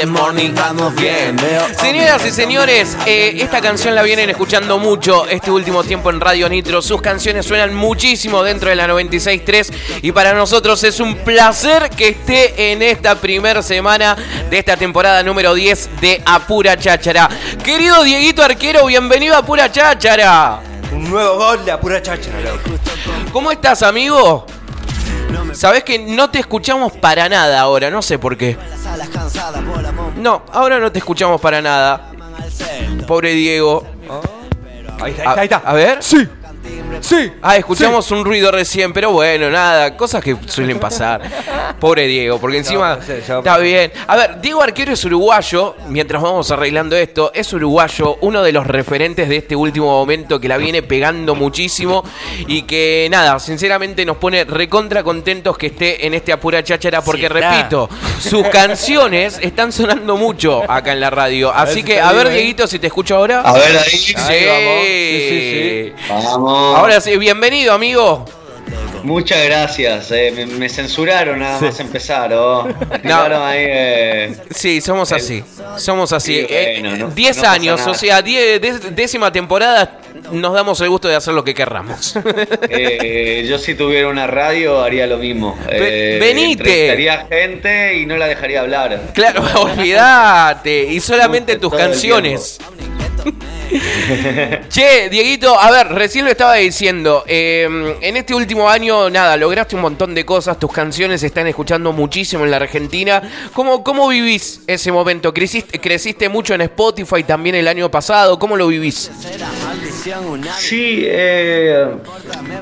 the morning, vamos bien. Señoras y señores, eh, esta canción la vienen escuchando mucho este último tiempo en Radio Nitro. Sus canciones suenan muchísimo dentro de la 96.3 y para nosotros es un placer que esté en esta primera semana de esta temporada número 10 de Apura Cháchara. Querido Dieguito Arquero, bienvenido a Apura Cháchara. Un nuevo gol de Apura Cháchara, loco. ¿Cómo estás, amigo? Sabes que no te escuchamos para nada ahora, no sé por qué. No, ahora no te escuchamos para nada. Pobre Diego. Ahí está, ahí está, ahí está. A ver. Sí. Sí. Ah, escuchamos un ruido recién, pero bueno, nada, cosas que suelen pasar. Pobre Diego, porque encima No, sí, ya- está bien. A ver, Diego Arquero es uruguayo, mientras vamos arreglando esto, es uruguayo, uno de los referentes de este último momento que la viene pegando muchísimo y que nada, sinceramente nos pone recontra contentos que esté en este apura cháchara porque Sí, repito, sus canciones están sonando mucho acá en la radio. Así que, a ver. Dieguito, si te escucho ahora. A ver ahí. Sí. Ahí vamos. Sí, sí, sí. Vamos. Ahora sí, bienvenido, amigo. Muchas gracias. eh, me, me censuraron nada más empezar. Oh. Tiraron ahí. eh, Sí, somos así. Somos así. Sí, Eh, bueno, no- 10 no pasa años, o sea, 10 dé- décima temporada, nos damos el gusto de hacer lo que querramos. eh, yo si tuviera una radio haría lo mismo. Eh, venite. entrevistaría gente y no la dejaría hablar. claro, olvídate. Y solamente tus canciones. Che, Dieguito, a ver, recién lo estaba diciendo. eh, en este último año, nada, lograste un montón de cosas. Tus canciones se están escuchando muchísimo en la Argentina. ¿Cómo, cómo vivís ese momento? ¿Creciste, creciste mucho en Spotify también el año pasado? ¿Cómo lo vivís? Sí, eh,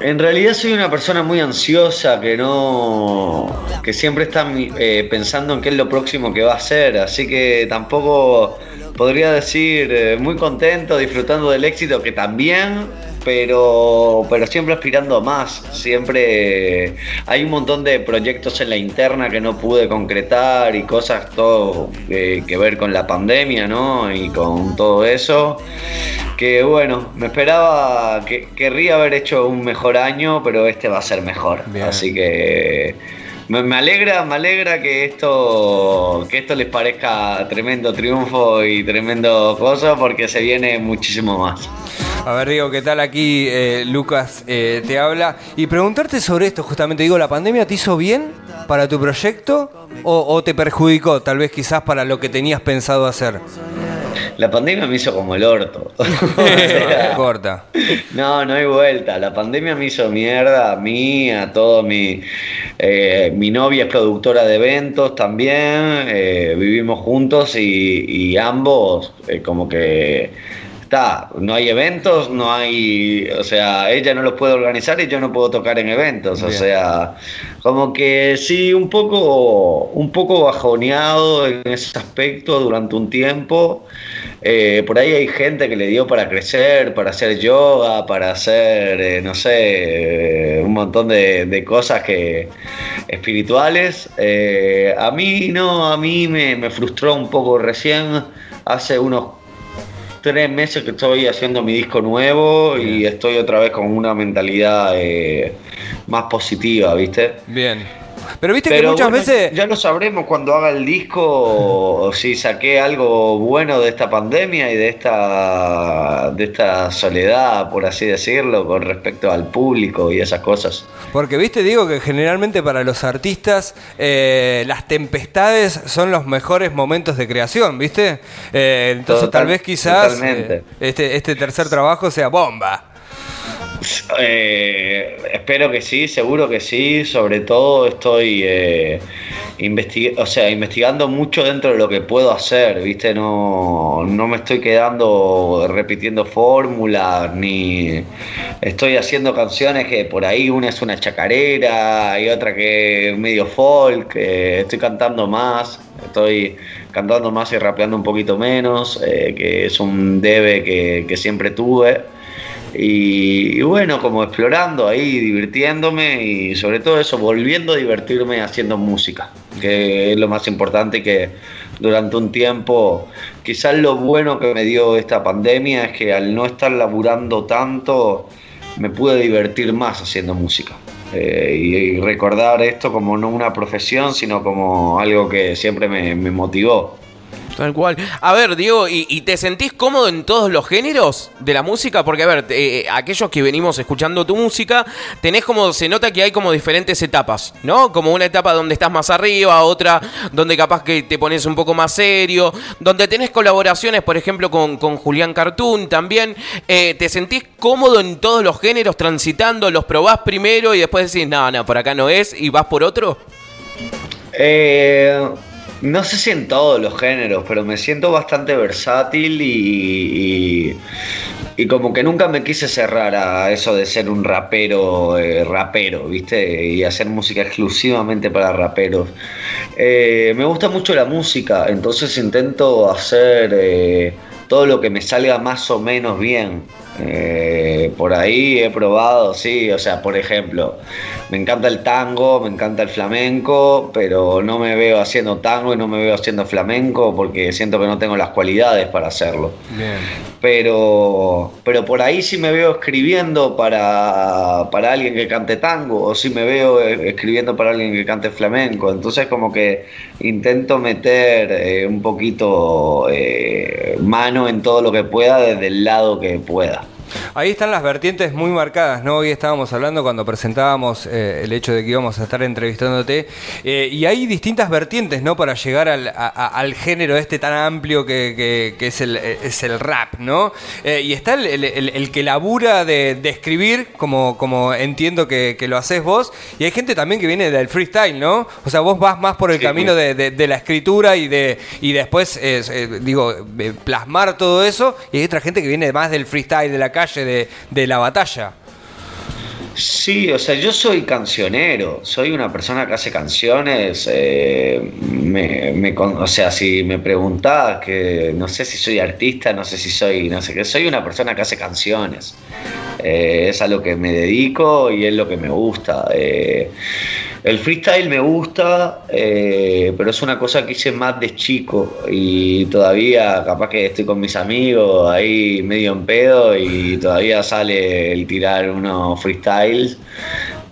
en realidad soy una persona muy ansiosa que no, que siempre está eh, pensando en qué es lo próximo que va a hacer, así que tampoco podría decir eh, muy contento, disfrutando del éxito que también, pero, pero siempre aspirando a más, siempre hay un montón de proyectos en la interna que no pude concretar y cosas todo eh, que ver con la pandemia, ¿no? Y con todo eso que bueno, me esperaba que querría haber hecho un mejor año, pero este va a ser mejor. Bien. Así que me, alegra, me alegra que esto que esto les parezca tremendo triunfo y tremendo cosa porque se viene muchísimo más. A ver, Diego, ¿qué tal? Aquí eh, Lucas eh, te habla. Y preguntarte sobre esto, justamente, digo, ¿la pandemia te hizo bien para tu proyecto o, o te perjudicó, tal vez quizás para lo que tenías pensado hacer? La pandemia me hizo como el orto. Corta. No, no hay vuelta. La pandemia me hizo mierda a mí, a todo mi. eh, mi novia es productora de eventos también. eh, vivimos juntos y, y ambos, eh, como que. Está, no hay eventos, no hay. O sea, ella no los puede organizar y yo no puedo tocar en eventos. O sea, como que sí, un poco, un poco bajoneado en ese aspecto durante un tiempo. Eh, por ahí hay gente que le dio para crecer, para hacer yoga, para hacer, eh, no sé, eh, un montón de, de cosas que espirituales. Eh, a mí no, a mí me, me frustró un poco recién, hace unos tres meses que estoy haciendo mi disco nuevo y estoy otra vez con una mentalidad eh, más positiva, ¿viste? Bien. Pero viste que muchas bueno, veces... ya lo sabremos cuando haga el disco si saqué algo bueno de esta pandemia y de esta de esta soledad, por así decirlo, con respecto al público y esas cosas. Porque viste, digo que generalmente para los artistas eh, las tempestades son los mejores momentos de creación, ¿viste? Eh, entonces Total- tal vez quizás eh, este, este tercer trabajo sea bomba. Eh, espero que sí, seguro que sí. Sobre todo estoy eh, o sea, investigando mucho dentro de lo que puedo hacer, ¿viste? No, no me estoy quedando repitiendo fórmulas, ni estoy haciendo canciones que por ahí una es una chacarera y otra que es medio folk. eh, estoy cantando más, estoy cantando más y rapeando un poquito menos, eh, que es un debe que siempre tuve. Y, y bueno, como explorando ahí, divirtiéndome y sobre todo eso, volviendo a divertirme haciendo música, que es lo más importante que durante un tiempo, quizás lo bueno que me dio esta pandemia es que al no estar laburando tanto, me pude divertir más haciendo música. Eh, y, y recordar esto como no una profesión, sino como algo que siempre me, me motivó. Tal cual. A ver, Diego, ¿y, te sentís cómodo en todos los géneros de la música? Porque, a ver, eh, aquellos que venimos escuchando tu música, tenés como, se nota que hay como diferentes etapas, ¿no? Como una etapa donde estás más arriba, otra donde capaz que te pones un poco más serio, donde tenés colaboraciones, por ejemplo, con, con Julián Cartoon también. Eh, ¿Te sentís cómodo en todos los géneros, transitando, los probás primero y después decís, no, no, por acá no es, y vas por otro? Eh no sé si en todos los géneros, pero me siento bastante versátil y, y, como que nunca me quise cerrar a eso de ser un rapero, eh, rapero, ¿viste? Y hacer música exclusivamente para raperos. Eh, me gusta mucho la música, entonces intento hacer eh, todo lo que me salga más o menos bien. Eh, por ahí he probado, sí, o sea, por ejemplo, me encanta el tango, me encanta el flamenco, pero no me veo haciendo tango y no me veo haciendo flamenco porque siento que no tengo las cualidades para hacerlo. Pero, pero por ahí sí me veo escribiendo para, para alguien que cante tango o sí me veo eh, escribiendo para alguien que cante flamenco. Entonces como que intento meter eh, un poquito mano en todo lo que pueda desde el lado que pueda. Ahí están las vertientes muy marcadas, ¿no? Hoy estábamos hablando cuando presentábamos eh, el hecho de que íbamos a estar entrevistándote, eh, y hay distintas vertientes, ¿no? Para llegar al, género este tan amplio que, es, el, es, el, rap, ¿no? Eh, y está el, que labura de, escribir, como, como entiendo que, lo haces vos, y hay gente también que viene del freestyle, ¿no? O sea, vos vas más por el camino de, la escritura y, de, y después, digo, plasmar todo eso, y hay otra gente que viene más del freestyle, de la calle de, la batalla. Sí, o sea, yo soy cancionero, soy una persona que hace canciones. Eh, o sea, si me preguntás que no sé si soy artista, no sé si soy, no sé qué, soy una persona que hace canciones. Eh, es a lo que me dedico y es lo que me gusta. Eh, el freestyle me gusta, pero es una cosa que hice más de chico y todavía capaz que estoy con mis amigos ahí medio en pedo y todavía sale el tirar unos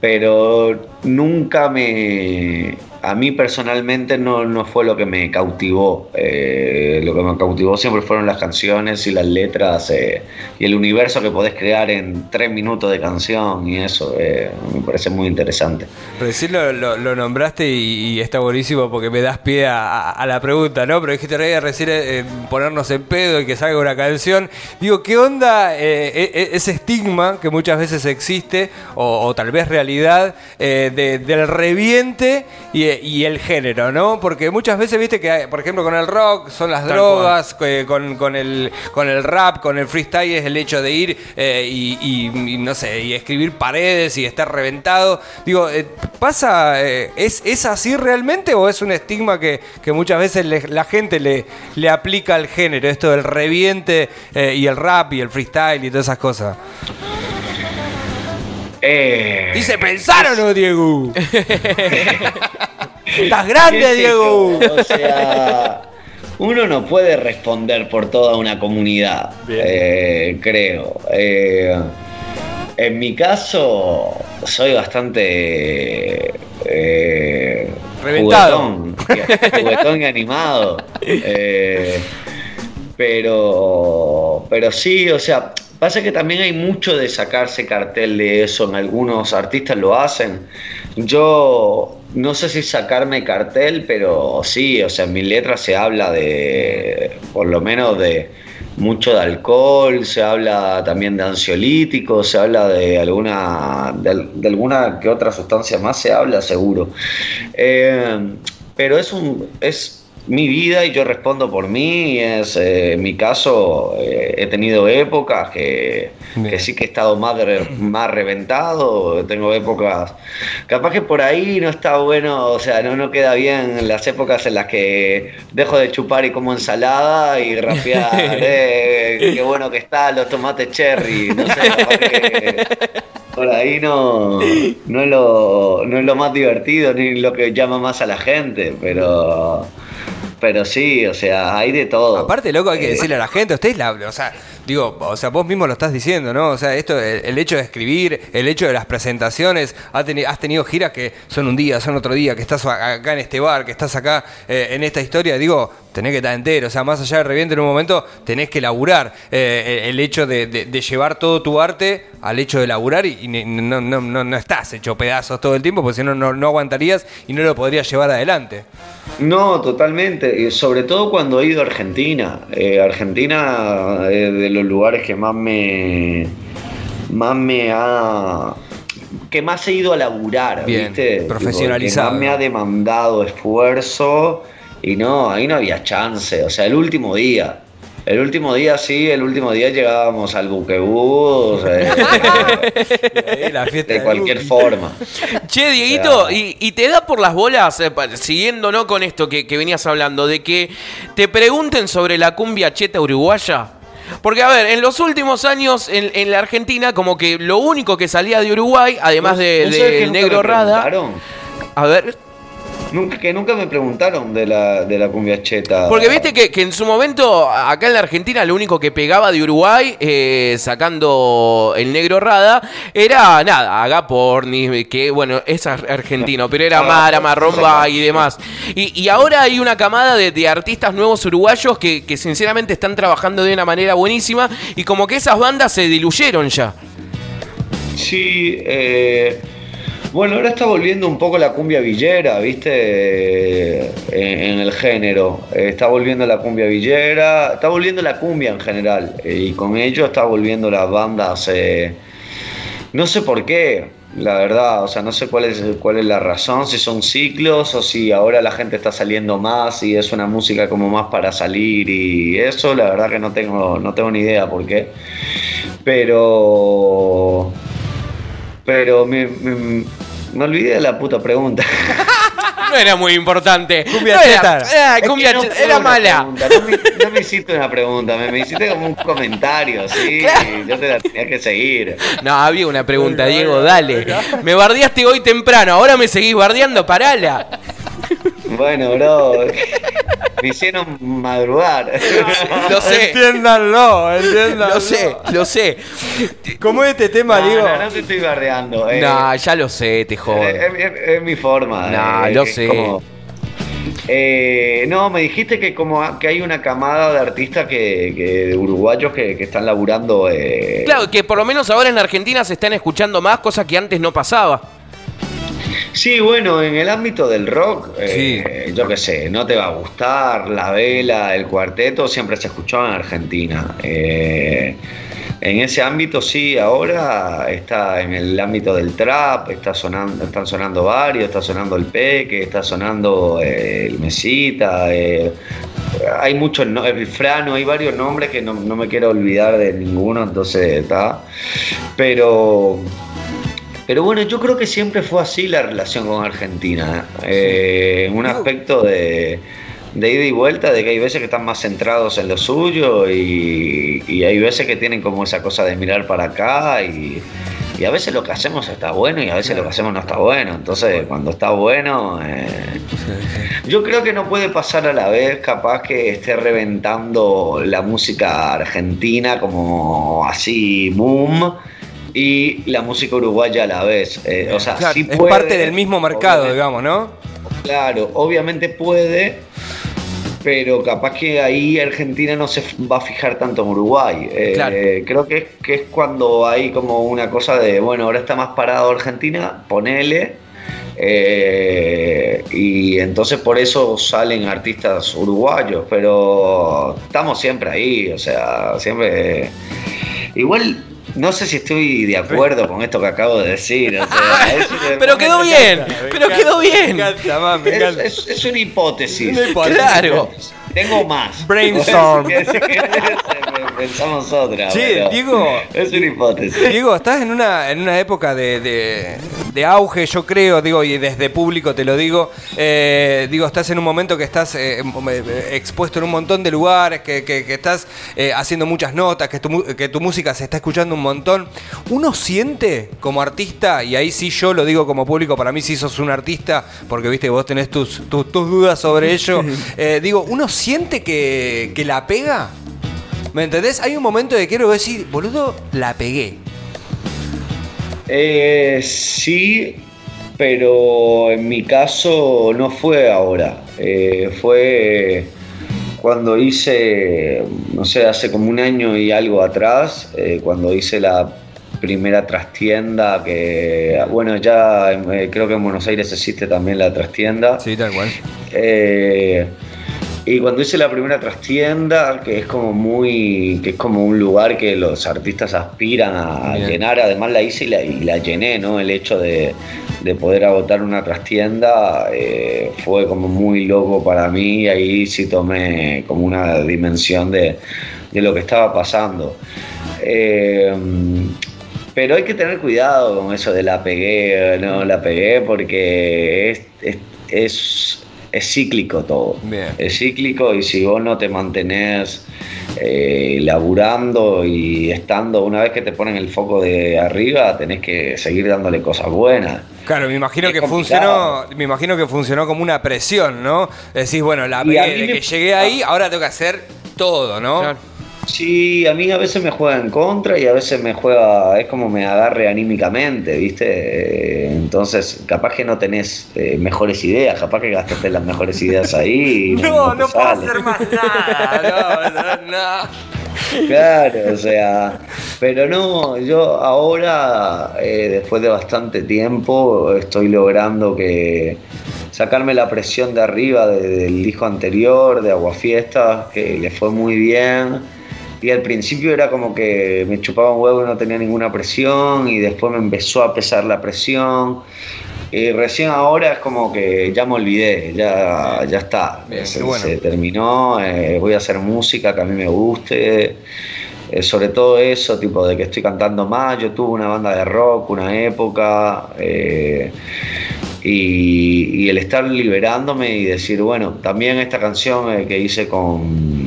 pero nunca me, a mí personalmente no, fue lo que me cautivó. Eh, lo que me cautivó siempre fueron las canciones y las letras eh, y el universo que podés crear en tres minutos de canción y eso eh, me parece muy interesante. Recién lo, lo, nombraste y, está buenísimo porque me das pie a, la pregunta, ¿no? Pero dijiste recién ponernos en pedo y que salga una canción. Digo, ¿qué onda e, e, ese estigma que muchas veces existe o, tal vez realidad del reviente y y el género, ¿no? Porque muchas veces, viste que, por ejemplo, con el rock son las drogas, con, con, el, con el rap, con el freestyle es el hecho de ir eh, y, no sé, y escribir paredes y estar reventado. Digo, eh, ¿pasa, eh, es, es así realmente o es un estigma que, muchas veces la gente le, le aplica al género, esto del reviente y el rap y el freestyle y todas esas cosas? Dice, ¿pensaron o no, Diego? Estás grande, Diego. O sea, uno no puede responder por toda una comunidad, eh, creo. Eh, en mi caso, soy bastante eh, Reventado. Juguetón, y animado. pero, pero sí, o sea, pasa que también hay mucho de sacarse cartel de eso. En algunos artistas lo hacen. Yo no sé si sacarme cartel, pero sí, o sea, en mi letra se habla de, por lo menos de mucho de alcohol, se habla también de ansiolíticos, se habla de alguna, de, alguna que otra sustancia más, se habla seguro. Eh, pero es un, es mi vida y yo respondo por mí. Es, eh, en mi caso, eh, he tenido épocas que, sí que he estado más, más reventado. Tengo épocas, capaz que por ahí no está bueno, o sea, no, no queda bien las épocas en las que dejo de chupar y como ensalada y rapear. Eh, qué bueno que está los tomates cherry. No sé, por ahí no, no, es lo, no es lo más divertido ni lo que llama más a la gente, pero pero sí, o sea, hay de todo. Aparte, loco, hay que eh, decirle a la gente, ustedes la, o sea, digo, o sea, vos mismo lo estás diciendo, ¿no? O sea, esto, el, hecho de escribir, el hecho de las presentaciones, has, tenido giras que son un día, son otro día, que estás acá en este bar, que estás acá eh, en esta historia, digo, tenés que estar entero. O sea, más allá de reviente en un momento, tenés que laburar. Eh, el hecho de, llevar todo tu arte al hecho de laburar y, y no, no, no, no estás hecho pedazos todo el tiempo, porque si no, no aguantarías y no lo podrías llevar adelante. No, totalmente. Sobre todo cuando he ido a Argentina. Eh, Argentina de los lugares que más me. más me ha. que más he ido a laburar, Bien, ¿viste? Tipo, profesionalizado. Que más me ha demandado esfuerzo. Y no, ahí no había chance. O sea, el último día. El último día sí, el último día llegábamos al buquebús. eh, de cualquier forma. Che, Dieguito, O sea- y, y te da por las bolas, eh, siguiendo ¿no? con esto que, que venías hablando, de que te pregunten sobre la cumbia cheta uruguaya. Porque, a ver, en los últimos años en, en la Argentina, como que lo único que salía de Uruguay, además de- ¿Vos sabés que del nunca negro Rada. A ver, Nunca, que nunca me preguntaron de la, de la cumbia cheta. porque viste que, que en su momento, acá en la Argentina, lo único que pegaba de Uruguay, eh, sacando el negro Rada, era nada, Agaporni, que bueno, es ar- argentino, pero era Mara, Marromba y demás. Y, y ahora hay una camada de, de artistas nuevos uruguayos que, que sinceramente están trabajando de una manera buenísima y como que esas bandas se diluyeron ya. Sí, eh, bueno, ahora está volviendo un poco la cumbia villera, ¿viste? En, el género. Está volviendo la cumbia villera, está volviendo la cumbia en general. y con ello está volviendo las bandas. no sé por qué, la verdad. O sea, no sé cuál es, cuál es la razón, si son ciclos o si ahora la gente está saliendo más y es una música como más para salir y eso. La verdad que no tengo, no tengo ni idea por qué. Pero. Pero me, me olvidé de la puta pregunta. No era muy importante. Cumbia No era- ah, Es que cumbia no era mala. pregunta, No me, no me hiciste una pregunta, me, me hiciste como un comentario, ¿sí? Yo te la tenía que seguir. No, había una pregunta, Diego, dale. Me bardeaste hoy temprano, ahora me seguís bardeando, parala. Bueno, bro. Me hicieron madrugar. Lo sé, Entiéndanlo, entiéndanlo. lo sé, lo sé. ¿Cómo es este tema, No, Diego? no, no te estoy bardeando. eh. No, ya lo sé, te jodo. Es, es- es mi forma. No, eh, lo sé. como- Eh, no, me dijiste que como que hay una camada de artistas que, que- de uruguayos que, que están laburando. eh, Claro, que por lo menos ahora en Argentina se están escuchando más, cosa que antes no pasaba. Sí, bueno, en el ámbito del rock, eh, yo qué sé, no te va a gustar, la vela, el cuarteto, siempre se escuchaba en Argentina. Eh, en ese ámbito sí, ahora está en el ámbito del trap, está sonando, están sonando varios, está sonando el Peque, está sonando eh, el Mesita, eh, hay muchos, no- el Frano, hay varios nombres que no, no me quiero olvidar de ninguno, entonces está. Pero pero bueno, yo creo que siempre fue así la relación con Argentina. ¿eh? Un aspecto de, de ida y vuelta, de que hay veces que están más centrados en lo suyo y, y hay veces que tienen como esa cosa de mirar para acá y, y a veces lo que hacemos está bueno y a veces lo que hacemos no está bueno. Entonces, cuando está bueno, eh, yo creo que no puede pasar a la vez, capaz que esté reventando la música argentina como así, boom, y la música uruguaya a la vez. Eh, o sea, Claro, sí es puede, parte del mismo mercado, obviamente. digamos, ¿no? Claro, obviamente puede, pero capaz que ahí Argentina no se va a fijar tanto en Uruguay. Eh, Claro. Creo que es, que es cuando hay como una cosa de, bueno, ahora está más parado Argentina, ponele. eh, y entonces por eso salen artistas uruguayos, pero estamos siempre ahí, o sea, siempre... Igual no sé si estoy de acuerdo con esto que acabo de decir. o sea, Pero quedó bien, pero quedó bien. Me encanta, man, me es, encanta. es- es una hipótesis. Una hipótesis. Claro. Tengo más. Brainstorm. Pensamos otra. Pero Diego. Es una hipótesis. Diego, estás en una, en una época de, de- de auge, yo creo, digo, y desde público te lo digo. eh, digo, estás en un momento que estás eh, eh, expuesto en un montón de lugares, que, que- que estás eh, haciendo muchas notas, que tu, que tu música se está escuchando un montón. Uno siente como artista, y ahí sí yo lo digo como público, para mí sí sos un artista, porque viste, vos tenés tus, tus, tus dudas sobre ello. Eh, digo, ¿uno siente que, que la pega? ¿Me entendés? Hay un momento de quiero decir, boludo, la pegué. Eh, sí, pero en mi caso no fue ahora. Eh, fue cuando hice, no sé, hace como un año y algo atrás, eh, cuando hice la primera trastienda, que bueno, ya eh, creo que en Buenos Aires existe también la trastienda. Sí, tal cual. Eh, y cuando hice la primera trastienda, que es como muy, que es como un lugar que los artistas aspiran a llenar, además la hice y la, y la llené, ¿no? El hecho de, de poder agotar una trastienda eh, fue como muy loco para mí y ahí sí tomé como una dimensión de, de lo que estaba pasando. Eh, pero hay que tener cuidado con eso de la pegué, no la pegué, porque es, es, es, cíclico todo. Es cíclico y si vos no te mantenés eh, laburando y estando, una vez que te ponen el foco de arriba, tenés que seguir dándole cosas buenas. Claro, me imagino que funcionó, me imagino que funcionó como una presión, ¿no? Decís, bueno, la de que llegué ahí, ahora tengo que hacer todo, ¿no? Sí, a mí a veces me juega en contra y a veces me juega, es como me agarre anímicamente, ¿viste? Entonces, capaz que no tenés eh, mejores ideas, capaz que gastaste las mejores ideas ahí. no, no, puedo hacer más nada, no, no, Claro, o sea, pero no, yo ahora, eh, después de bastante tiempo, estoy logrando que sacarme la presión de arriba del hijo anterior, de Aguafiestas, que le fue muy bien y al principio era como que me chupaba un huevo y no tenía ninguna presión y después me empezó a pesar la presión. Y recién ahora es como que ya me olvidé, ya, ya está, se, terminó, eh, voy a hacer música que a mí me guste, eh, sobre todo eso, tipo de que estoy cantando más, yo tuve una banda de rock una época, eh, y, y, el estar liberándome y decir, bueno, también esta canción que hice con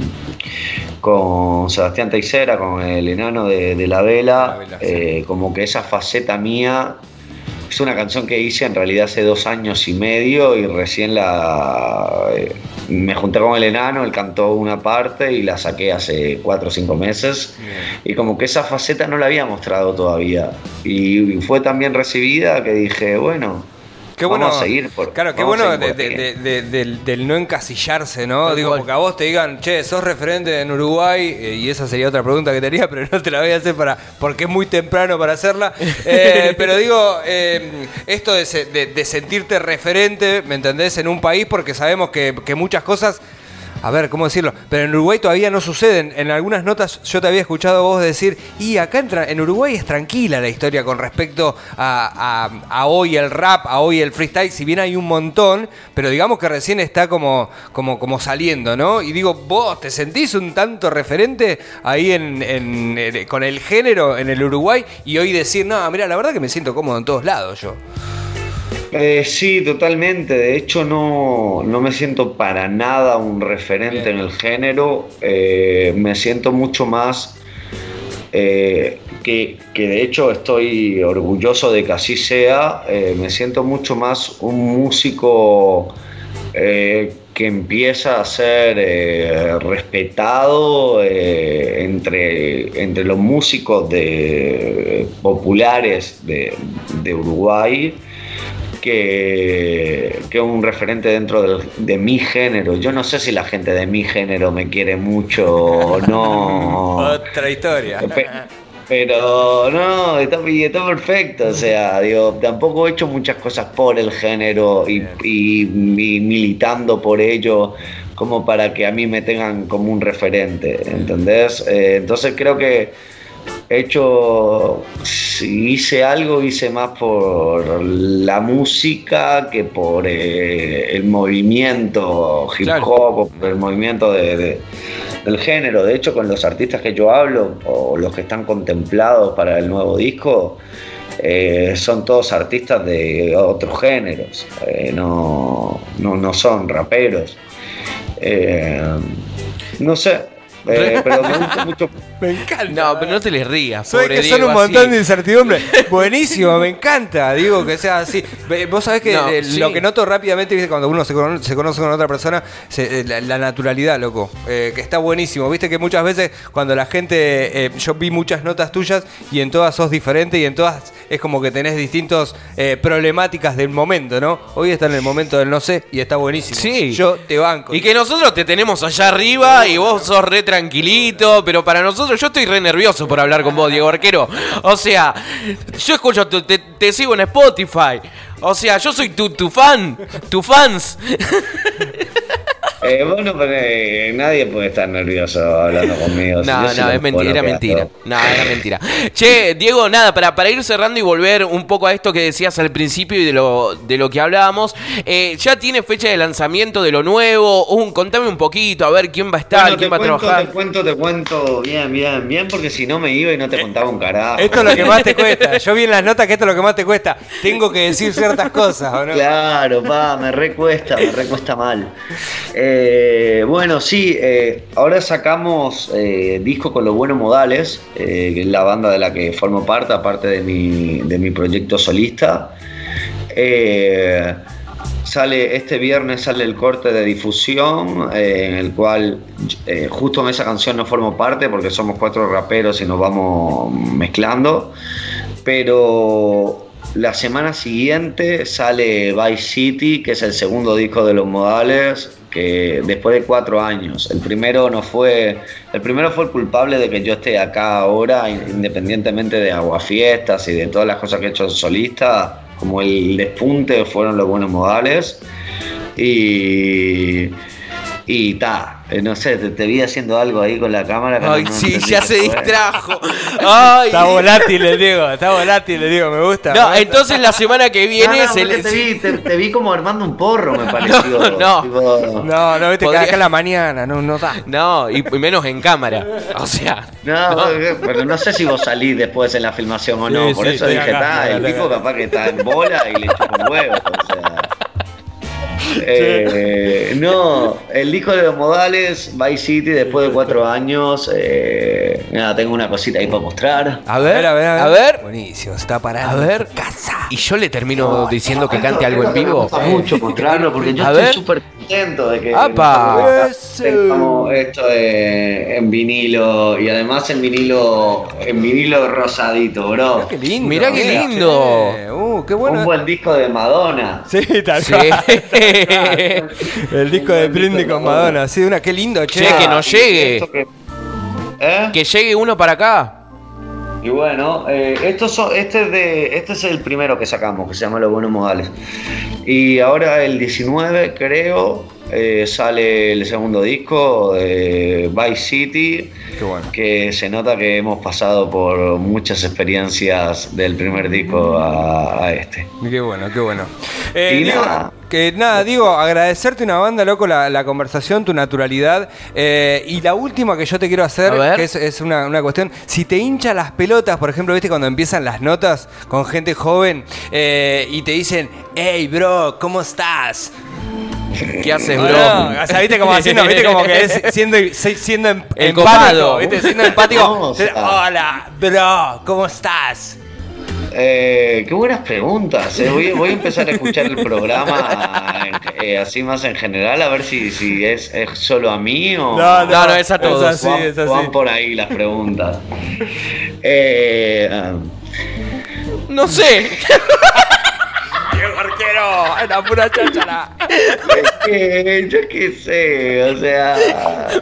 con Sebastián Teixeira, con el enano de, la vela, eh, como que esa faceta mía es una canción que hice en realidad hace dos años y medio y recién la eh, me junté con el enano, él cantó una parte y la saqué hace cuatro o cinco meses. Y como que esa faceta no la había mostrado todavía. Y fue tan bien recibida que dije, bueno, Qué bueno, seguir claro, qué bueno del, no encasillarse, ¿no? Digo, porque a vos te digan, che, sos referente en Uruguay, eh, y esa sería otra pregunta que tenía, pero no te la voy a hacer para porque es muy temprano para hacerla. Eh, pero digo, eh, esto de, sentirte referente, ¿me entendés? En un país, porque sabemos que, que muchas cosas a ver, ¿cómo decirlo? Pero en Uruguay todavía no suceden. En algunas notas yo te había escuchado vos decir, y acá en Uruguay es tranquila la historia con respecto a, hoy el rap, a hoy el freestyle, si bien hay un montón, pero digamos que recién está como, como, como saliendo, ¿no? Y digo, vos te sentís un tanto referente ahí en, con el género en el Uruguay y hoy decir, no, mira, la verdad que me siento cómodo en todos lados yo. Eh, sí, totalmente. De hecho, no, me siento para nada un referente en el género. Eh, me siento mucho más eh, que, de hecho estoy orgulloso de que así sea. me siento mucho más un músico que empieza a ser respetado entre, entre los músicos de, populares de, de Uruguay que, que un referente dentro de, mi género. Yo no sé si la gente de mi género me quiere mucho o no. Otra historia. Pero no, está, está, perfecto. O sea, digo, tampoco he hecho muchas cosas por el género y, y, militando por ello como para que a mí me tengan como un referente, ¿entendés? Eh, entonces creo que hecho, si hice algo, hice más por la música que por eh, el movimiento hip hop, por el movimiento de, del género. De hecho, con los artistas que yo hablo, o los que están contemplados para el nuevo disco, eh, son todos artistas de otros géneros, eh, no, no, no, son raperos. no sé, Eh, pero me gusta mucho. Me encanta. No, pero no te les rías, Soy pobre que son Diego, un montón así. de incertidumbre. Buenísimo, me encanta. Digo que sea así. Vos sabés que No, eh, sí. lo que noto rápidamente, ¿viste? cuando uno se conoce, se conoce con otra persona, se- eh, la, la naturalidad, loco. Eh, que está buenísimo. Viste que muchas veces cuando la gente. eh, yo vi muchas notas tuyas y en todas sos diferente y en todas es como que tenés distintos eh, problemáticas del momento, ¿no? Hoy está en el momento del no sé y está buenísimo. Sí. Yo te banco. Y que nosotros te tenemos allá arriba y vos sos re tranquilito, pero para nosotros yo estoy re nervioso por hablar con vos, Diego Arquero. O sea, yo escucho, te, te sigo en Spotify. O sea, yo soy tu, tu fan, tu fans. Eh, bueno, pero eh, nadie puede estar nervioso hablando conmigo. Si No, no, es mentira, era mentira. hago. No, era mentira. Che, Diego, nada, para, para ir cerrando y volver un poco a esto que decías al principio y de lo, de lo que hablábamos, eh, ya tiene fecha de lanzamiento de lo nuevo. Un, contame un poquito, a ver quién va a estar, Bueno, quién va a trabajar. Te cuento, te cuento bien, bien, bien, porque si no me iba y no te contaba un carajo. Esto es lo que más te cuesta. Yo vi en las notas que esto es lo que más te cuesta. Tengo que decir ciertas cosas, ¿o no? Claro, pa, me recuesta, me recuesta mal. Eh, bueno, sí, eh, ahora sacamos eh, disco con los buenos modales, eh, que es la banda de la que formo parte, aparte de mi, de mi proyecto solista. Eh, sale este viernes sale el corte de difusión eh, en el cual eh, justo en esa canción no formo parte porque somos cuatro raperos y nos vamos mezclando pero la semana siguiente sale Vice City, que es el segundo disco de los modales, que después de cuatro años. El primero no fue. El primero fue el culpable de que yo esté acá ahora, independientemente de Aguafiestas y de todas las cosas que he hecho en solista. Como el despunte fueron los buenos modales. Y. Y ta, eh, no sé, te, te vi haciendo algo ahí con la cámara. Ay, no sí, ya se distrajo. Ay. Está volátil, le digo. Está volátil, le digo. Me gusta. me No, gusta. entonces la semana que viene no, se le- te, vi, te, te vi como armando un porro, me pareció. no. Tipo, No, no, viste, Podría- acá en la mañana. No, no da. No, y y menos en cámara. O sea. no, pero no sé si vos salís después en la filmación o no. Sí, Por sí, eso dije, está, el tipo capaz que está en bola y le chupa un huevo. O sea. Eh, no, el disco de los modales, Vice City, después de cuatro años. eh, nada, tengo una cosita ahí para mostrar. A ver, a ver, a ver. a ver. Buenísimo, está A parado. ver. Y yo le termino diciendo que cante algo en Me vivo. gusta mucho mostrarlo porque yo A estoy súper contento de que ¡Apa! Tengamos esto eh, en vinilo y además en vinilo en vinilo rosadito, bro. Qué lindo. Mirá qué mira, lindo. Uh, qué Un buen disco de Madonna. Sí, tal Sí. cual. El disco de Britney con Madonna. Sí, una, qué lindo, che. Che, que nos y llegue. que- ¿Eh? Que llegue uno para acá. Y bueno, eh, estos son, este, es de, este es el primero que sacamos, que se llama Los Buenos Modales. Y ahora el 19, creo, eh, sale el segundo disco de Vice City, Qué bueno. que se nota que hemos pasado por muchas experiencias del primer disco a, a este. Qué bueno, qué bueno. Eh, Y digo, nada. que nada, digo, agradecerte una banda, loco, la, la conversación, tu naturalidad. Eh, y la última que yo te quiero hacer, que es, es una, una cuestión, si te hincha las pelotas, por ejemplo, viste cuando empiezan las notas con gente joven eh, y te dicen, hey, bro, ¿cómo estás? ¿Qué haces, bro? no, o sea, viste como haciendo, viste como que es siendo, siendo em- El empático, copado. viste, siendo empático. No, o sea. Hola, bro, ¿cómo estás? Eh, qué buenas preguntas. eh. Voy, voy a empezar a escuchar el programa en- eh, así más en general, a ver si, si es, es solo a mí o No, No, no, es a todos. así, van, es así. van por ahí las preguntas. Eh, ah, No sé. Era pura cháchara. es que yo qué sé, o sea.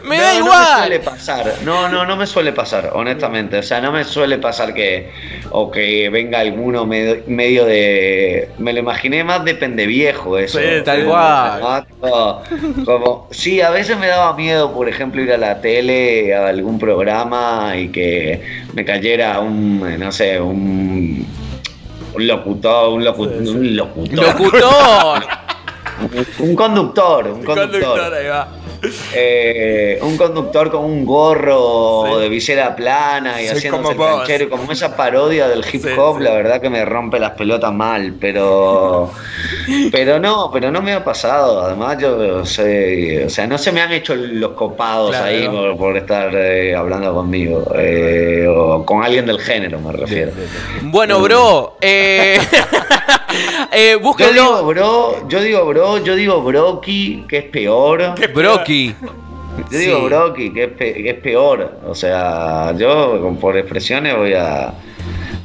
Me no, da No igual. me suele pasar. No, no, no me suele pasar, honestamente. O sea, no me suele pasar que. O que venga alguno medio, medio de. Me lo imaginé más de pendeviejo eso. Sí, tal cual. como- sí, a veces me daba miedo, por ejemplo, ir a la tele, a algún programa y que me cayera un, no sé, un, un locutor, un, locu- un locutor. Locutor. Un conductor, un conductor. ahí va. Eh, un conductor con un gorro de visera plana y Soy haciéndose como el canchero, y como esa parodia del hip hop, sí. la verdad que me rompe las pelotas mal, pero pero no, pero no me ha pasado. Además, yo sé, o sea, no se me han hecho los copados Claro. ahí por, por estar eh, hablando conmigo, eh, o con alguien del género, me refiero. Bueno, bro, eh, Yo digo búsquenlo. bro, yo digo bro, yo digo broki, que es peor. Broki. Yo digo broki, que es, pe- que es peor. O sea, yo con- por expresiones voy a.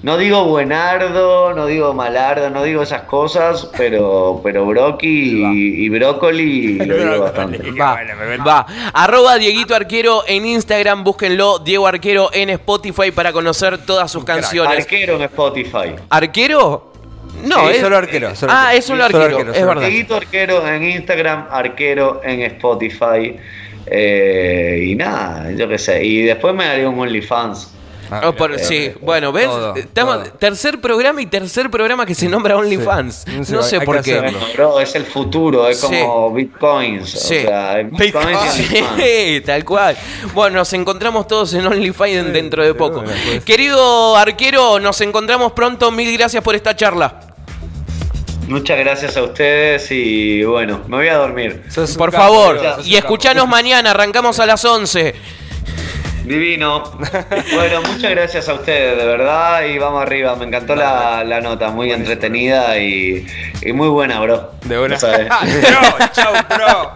No digo buenardo, no digo malardo, no digo esas cosas, pero, pero broki y, y brócoli lo digo bastante. Va, va. Arroba Dieguito Arquero en Instagram, búsquenlo. Diego Arquero en Spotify para conocer todas sus canciones. Arquero en Spotify. ¿Arquero? No, Sí, es solo arquero, solo ah, arquero. es solo Solo arquero, arquero, es solo verdad. Dieguito Arquero en Instagram, Arquero en Spotify. eh, y nada, yo qué sé. Y después me haría un OnlyFans. Ah, Oh, por- sí, bueno, ¿ves? Todo, Estamos, todo. tercer programa y tercer programa que se nombra OnlyFans. Sí, sí, No sé hay por qué. bro, es el futuro, es Sí. como bitcoins. Sí. O sea, y tal cual. Bueno, nos encontramos todos en OnlyFans dentro de poco. bueno, pues. Querido arquero, nos encontramos pronto. Mil gracias por esta charla. Muchas gracias a ustedes y bueno, me voy a dormir. Por capo, favor, sos y capo. escuchanos mañana, arrancamos a las 11. Divino. Bueno, muchas gracias a ustedes, de verdad, y vamos arriba. Me encantó la, la nota, muy entretenida y, y muy buena, bro. De buena. Bro, chau, bro.